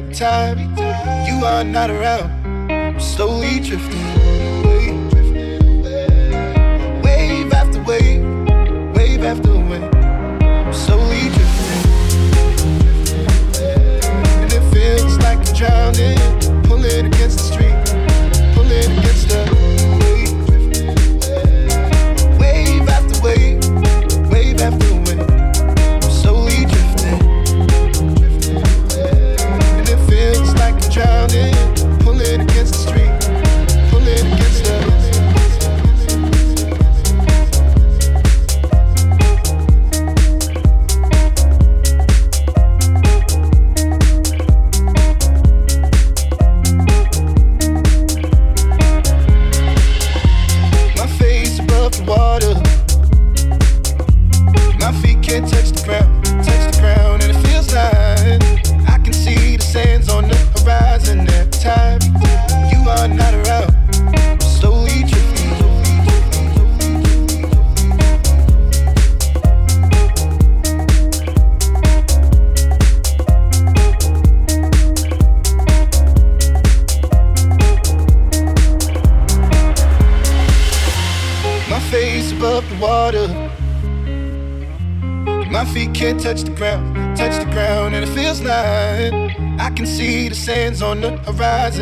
time you are not around.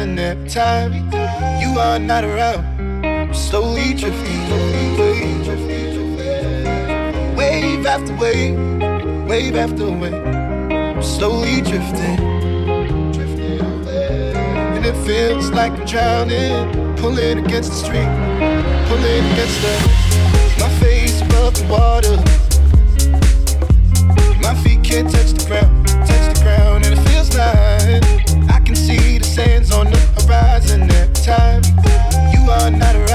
In that time. You are not around. I'm slowly drifting, drifting, wave after wave, wave after wave. I'm slowly drifting, drifting, and it feels like I'm drowning. Pulling against the street, pulling against the my face above the water. My feet can't touch the ground, touch the ground, and it feels like on the horizon at time. You are not around.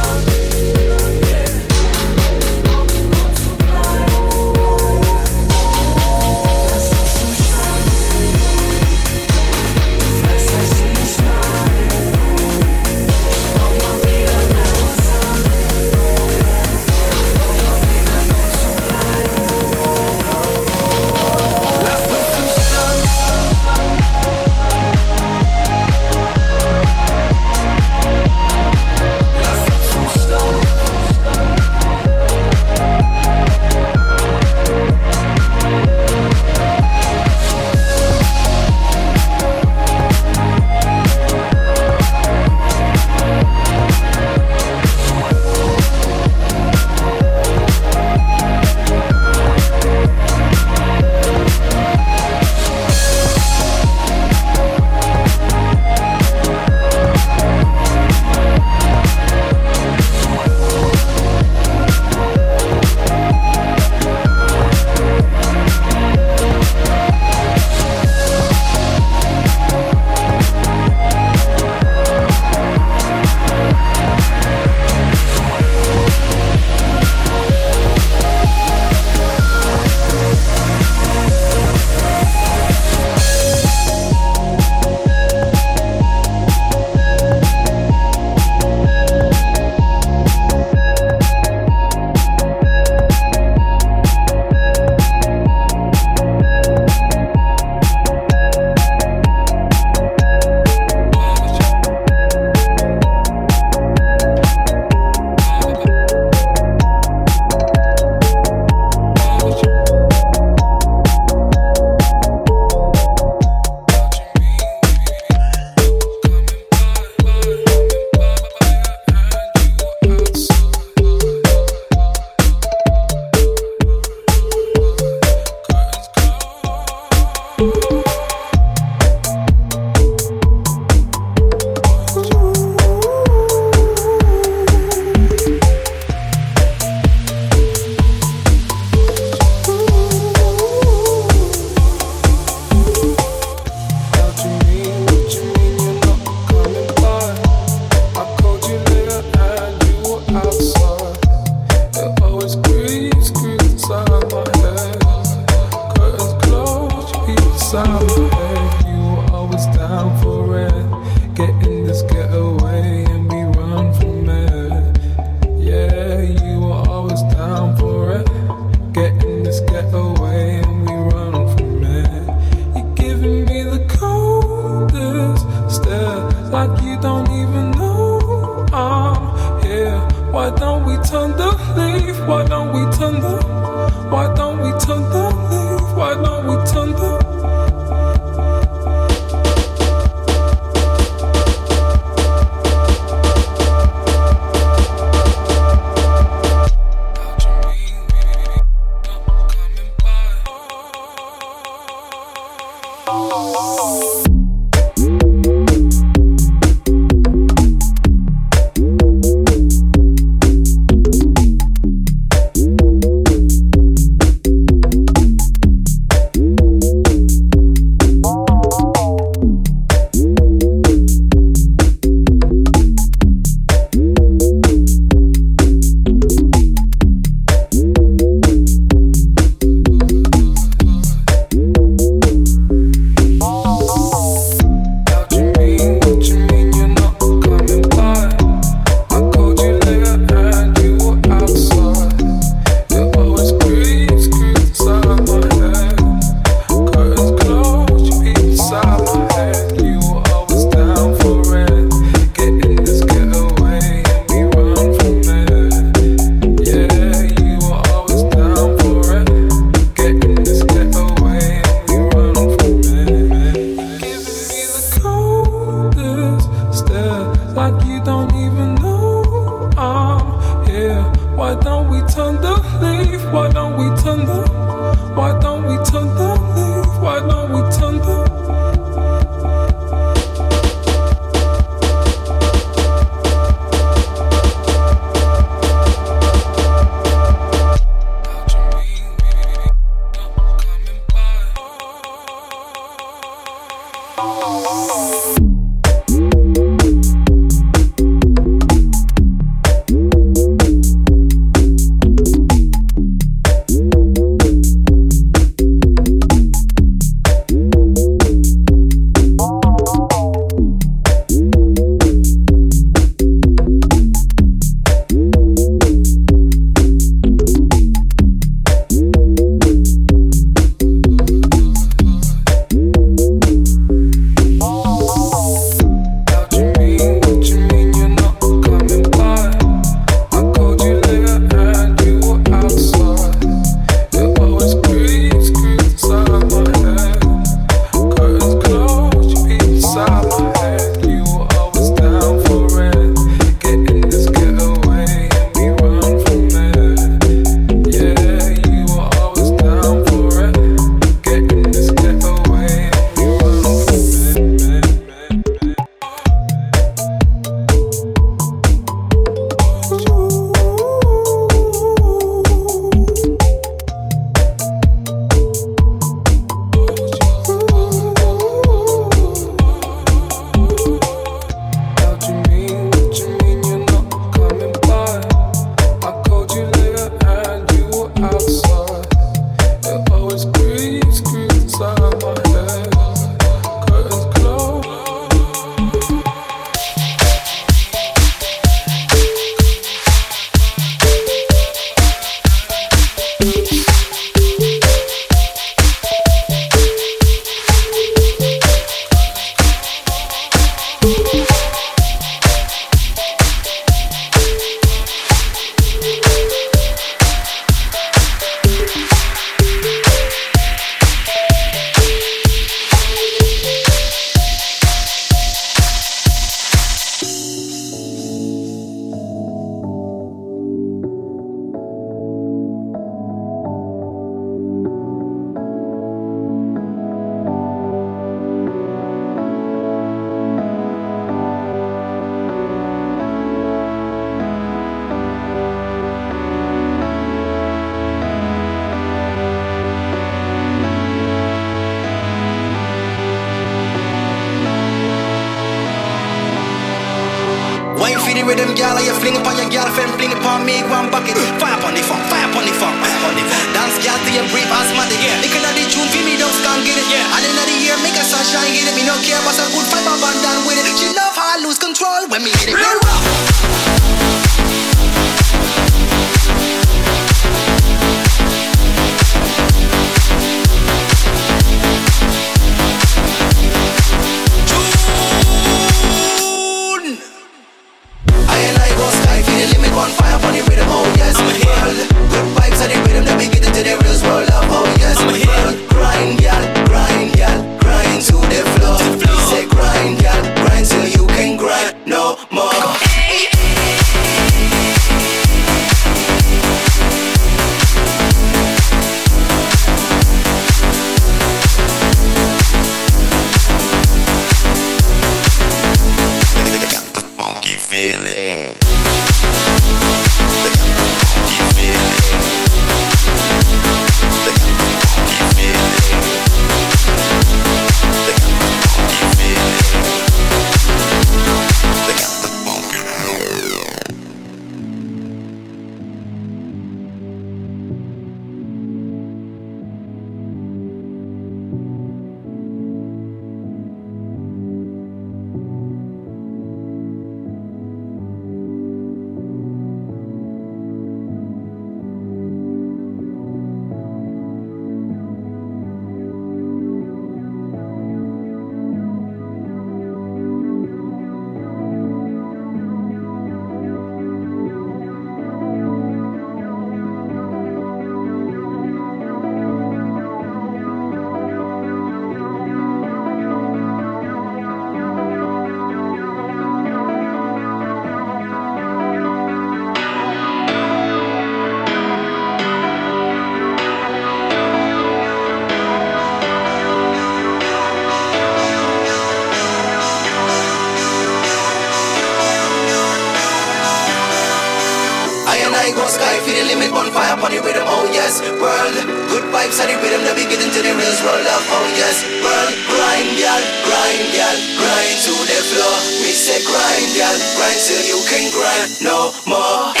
On fire, party rhythm, oh yes World, good vibes, steady rhythm Let me get into the realest world of, oh yes World, grind, y'all, grind, y'all Grind to the floor, we say grind, y'all Grind till you can grind no more.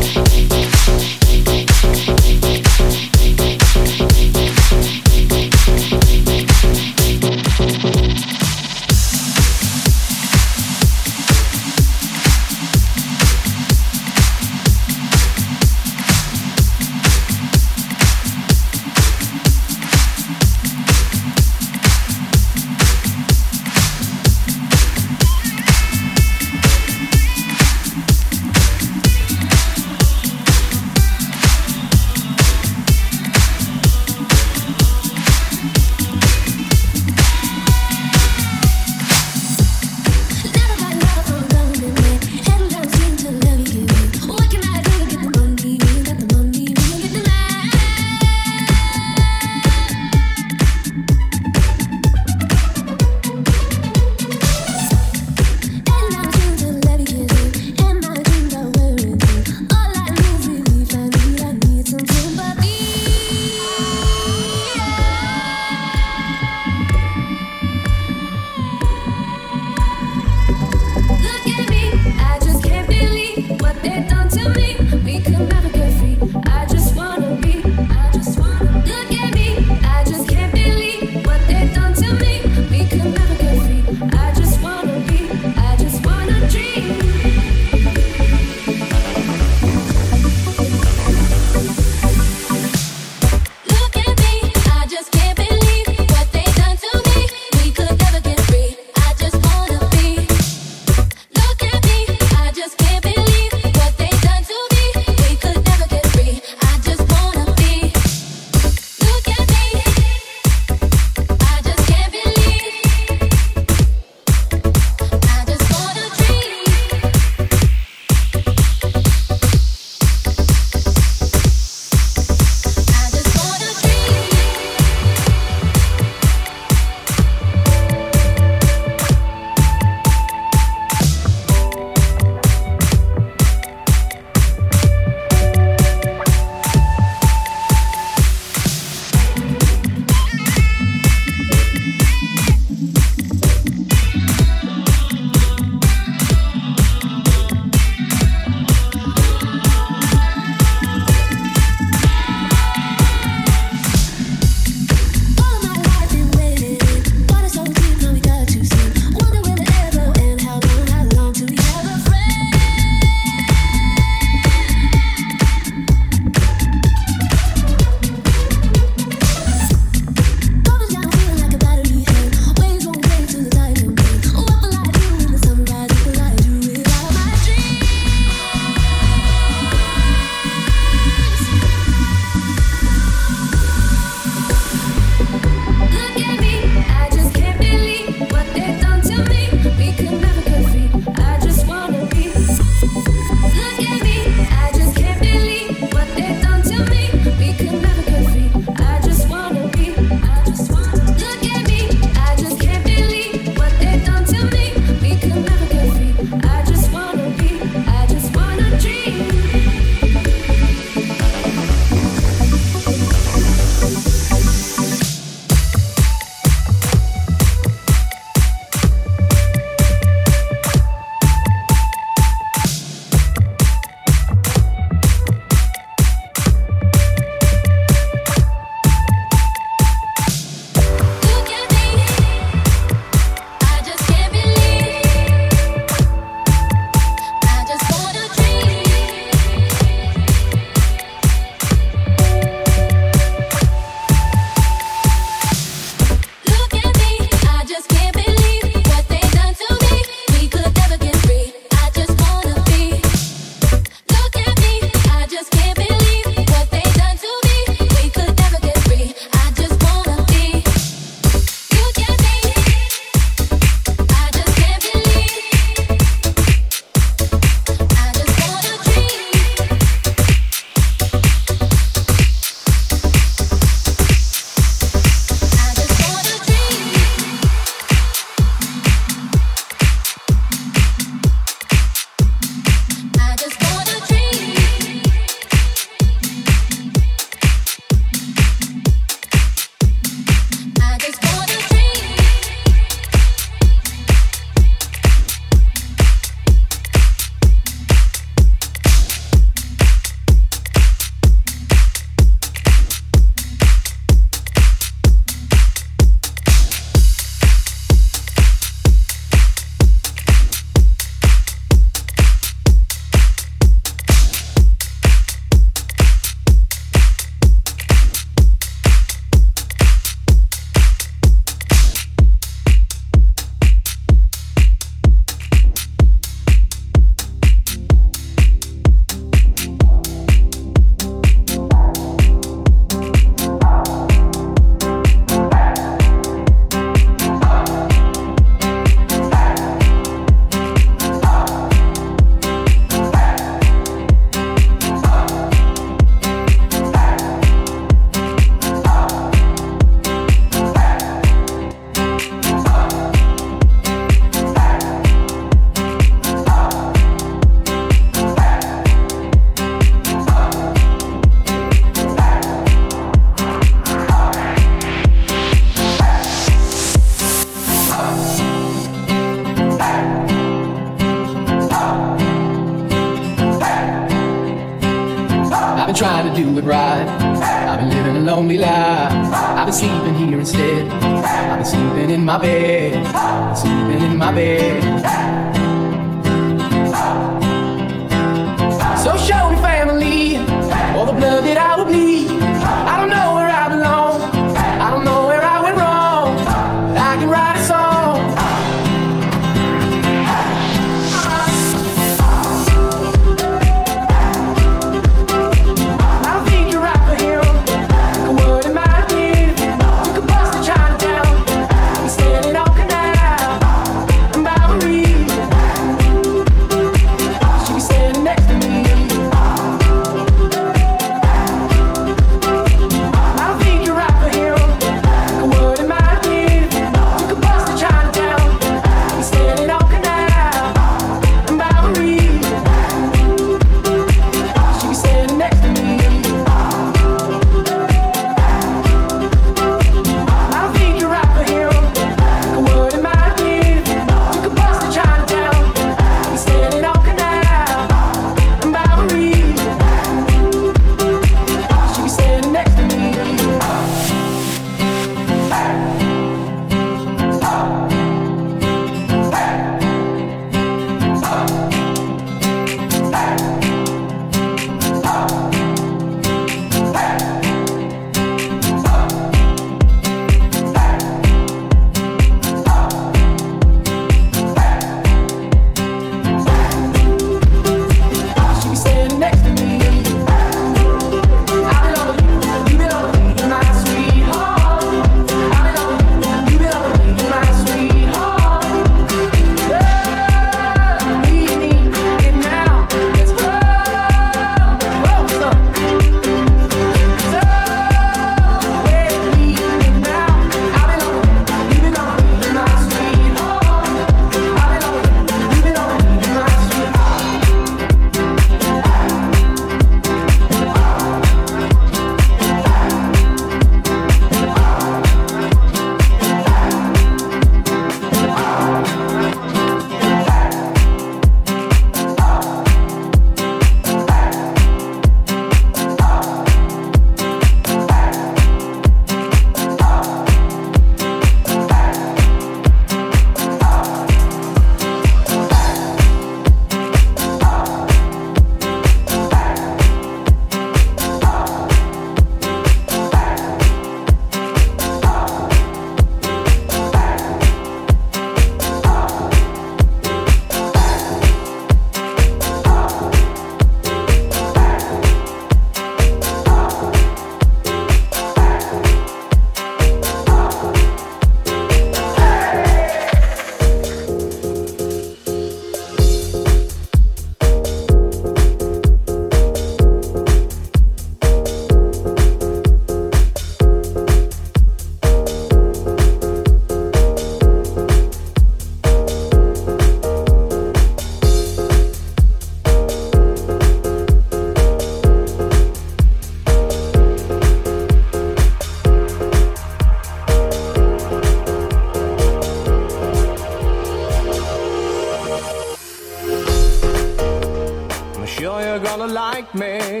me.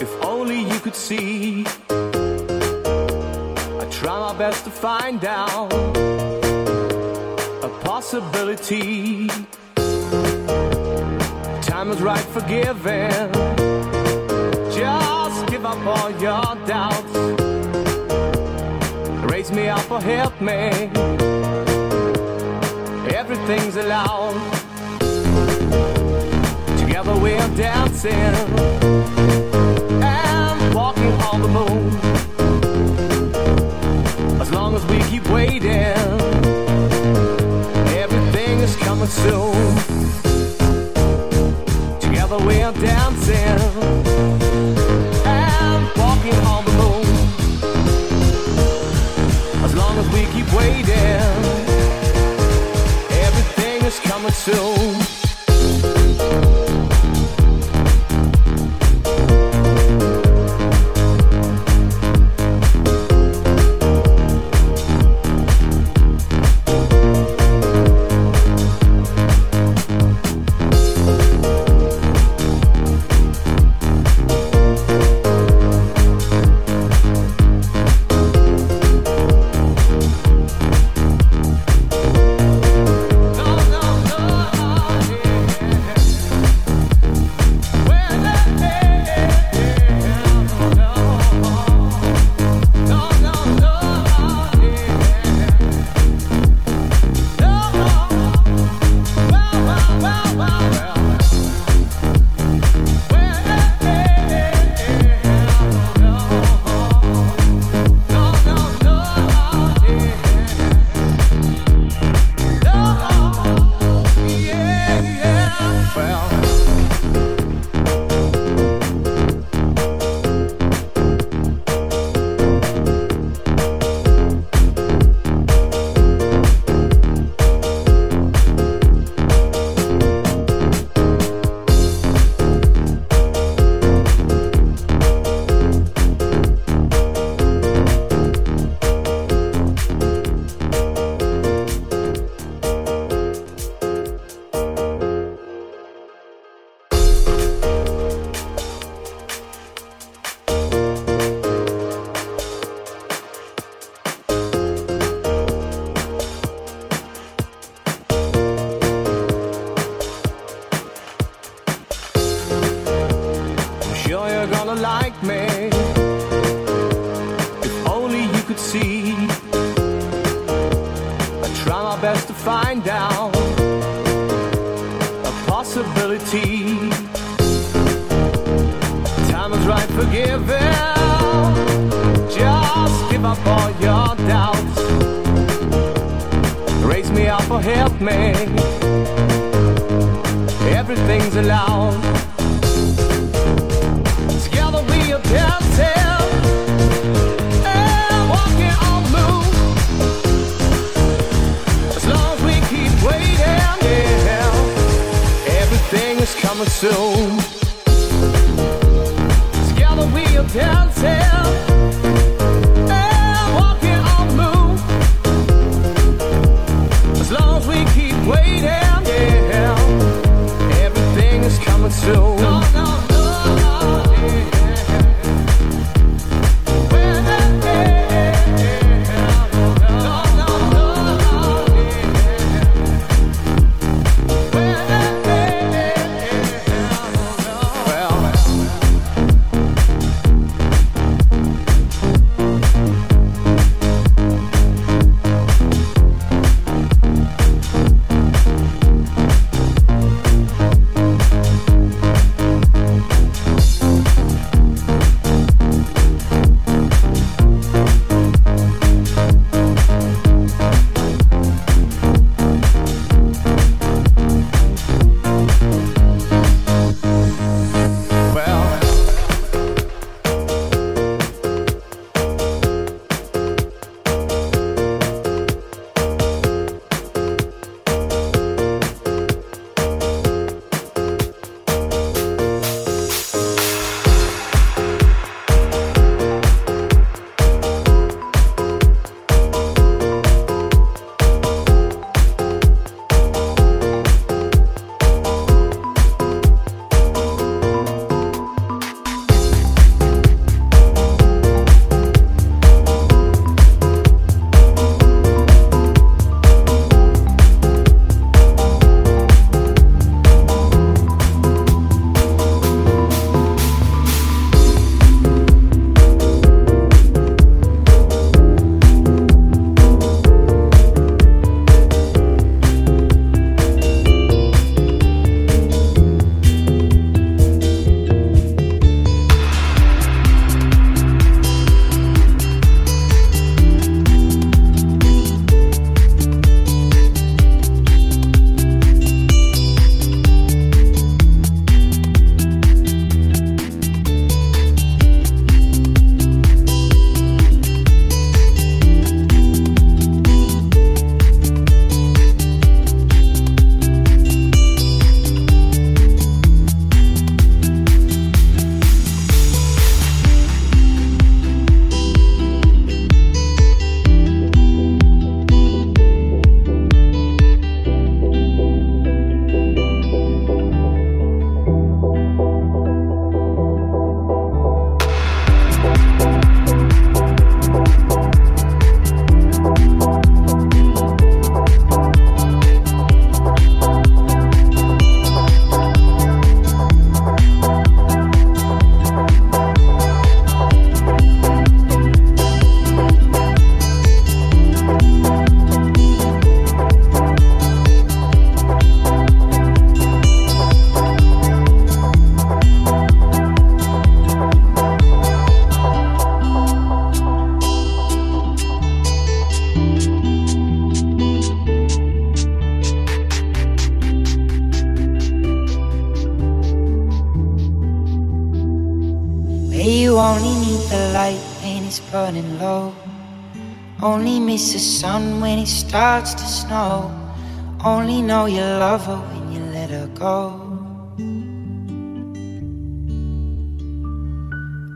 If only you could see. I try my best to find out a possibility. Time is right for giving. Just give up all your doubts. Raise me up or help me. Everything's allowed together we're dancing and walking on the moon.